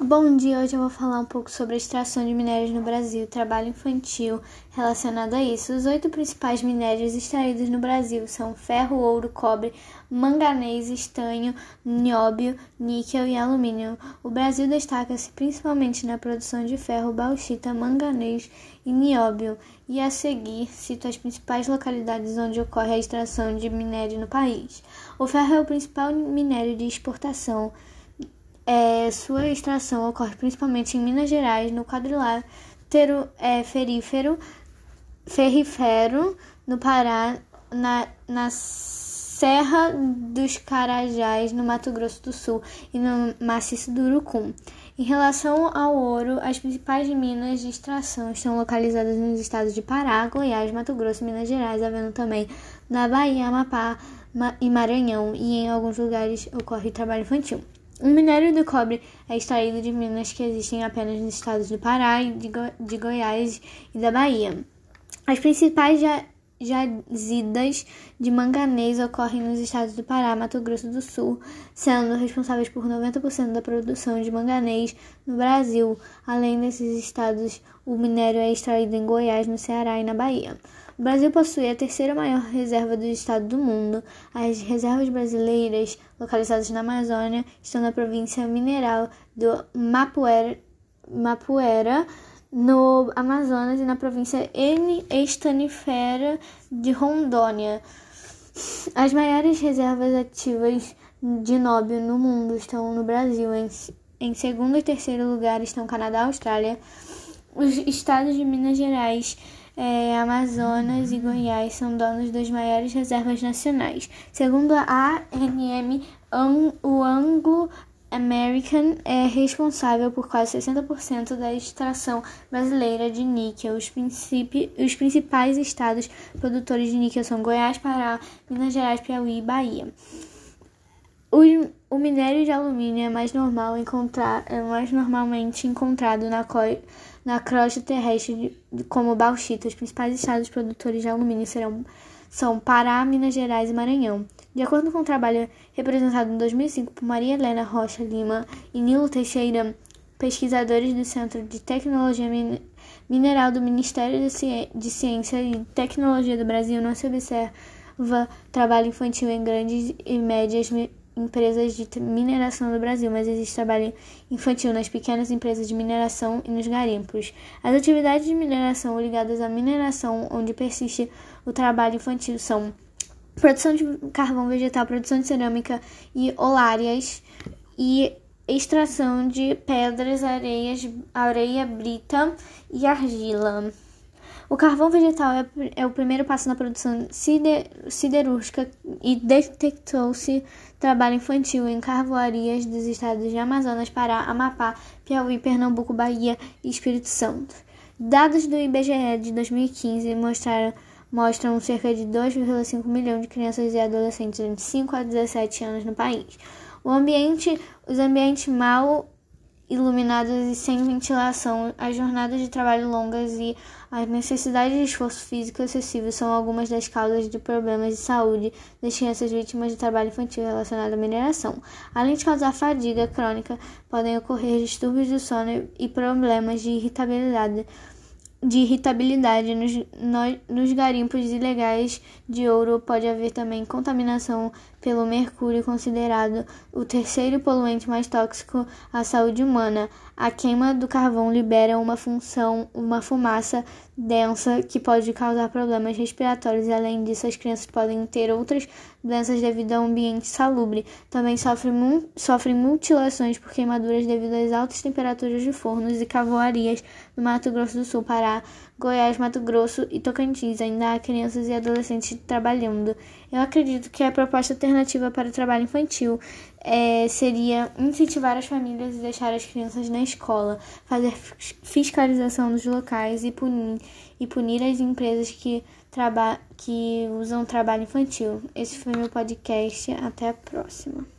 Bom dia, hoje eu vou falar um pouco sobre a extração de minérios no Brasil, trabalho infantil relacionado a isso. Os oito principais minérios extraídos no Brasil são ferro, ouro, cobre, manganês, estanho, nióbio, níquel e alumínio. O Brasil destaca-se principalmente na produção de ferro, bauxita, manganês e nióbio. E a seguir, cito as principais localidades onde ocorre a extração de minério no país. O ferro é o principal minério de exportação é, sua extração ocorre principalmente em Minas Gerais, no quadrilátero é, ferífero, ferrífero, no Pará, na, na Serra dos Carajás, no Mato Grosso do Sul e no Maciço do Urucum. Em relação ao ouro, as principais minas de extração estão localizadas nos estados de Pará, Goiás, Mato Grosso Minas Gerais, havendo também na Bahia, Amapá e Maranhão, e em alguns lugares ocorre trabalho infantil. O minério do cobre é extraído de minas que existem apenas nos estados do Pará, de, Go de Goiás e da Bahia. As principais jazidas de manganês ocorrem nos estados do Pará, Mato Grosso do Sul, sendo responsáveis por 90% da produção de manganês no Brasil. Além desses estados, o minério é extraído em Goiás, no Ceará e na Bahia. O Brasil possui a terceira maior reserva do estado do mundo. As reservas brasileiras, localizadas na Amazônia, estão na província mineral do Mapuera, Mapuera no Amazonas e na província estanifera de Rondônia. As maiores reservas ativas de nóbio no mundo estão no Brasil. Em, em segundo e terceiro lugar estão Canadá e Austrália. Os estados de Minas Gerais é, Amazonas e Goiás são donos das maiores reservas nacionais. Segundo a ANM, o Anglo American é responsável por quase 60% da extração brasileira de níquel. Os, os principais estados produtores de níquel são Goiás, Pará, Minas Gerais, Piauí e Bahia. O, o minério de alumínio é mais, normal encontrar, é mais normalmente encontrado na, na crosta terrestre de, como bauxita. Os principais estados produtores de alumínio serão, são Pará, Minas Gerais e Maranhão. De acordo com o trabalho representado em 2005 por Maria Helena Rocha Lima e Nilo Teixeira, pesquisadores do Centro de Tecnologia Mineral do Ministério de Ciência e Tecnologia do Brasil, não se observa trabalho infantil em grandes e médias empresas de mineração do Brasil, mas existe trabalho infantil nas pequenas empresas de mineração e nos garimpos. As atividades de mineração ligadas à mineração, onde persiste o trabalho infantil, são produção de carvão vegetal, produção de cerâmica e olárias e extração de pedras, areias, areia brita e argila. O carvão vegetal é, é o primeiro passo na produção sider, siderúrgica e detectou-se trabalho infantil em carvoarias dos estados de Amazonas, Pará, Amapá, Piauí, Pernambuco, Bahia e Espírito Santo. Dados do IBGE de 2015 mostraram, mostram cerca de 2,5 milhões de crianças e adolescentes de 5 a 17 anos no país. O ambiente, os ambientes mal iluminadas e sem ventilação, as jornadas de trabalho longas e a necessidade de esforço físico excessivo são algumas das causas de problemas de saúde das crianças vítimas de trabalho infantil relacionado à mineração. Além de causar fadiga crônica, podem ocorrer distúrbios do sono e problemas de irritabilidade de irritabilidade nos, no, nos garimpos ilegais de ouro pode haver também contaminação pelo mercúrio, considerado o terceiro poluente mais tóxico à saúde humana. A queima do carvão libera uma função, uma fumaça densa que pode causar problemas respiratórios. Além disso, as crianças podem ter outras doenças devido ao ambiente salubre. Também sofrem, sofrem mutilações por queimaduras devido às altas temperaturas de fornos e cavoarias no Mato Grosso do Sul, Pará, Goiás, Mato Grosso e Tocantins. Ainda há crianças e adolescentes trabalhando. Eu acredito que a proposta alternativa para o trabalho infantil é, seria incentivar as famílias e deixar as crianças na escola, fazer fiscalização dos locais e punir, e punir as empresas que, que usam trabalho infantil. Esse foi meu podcast. Até a próxima.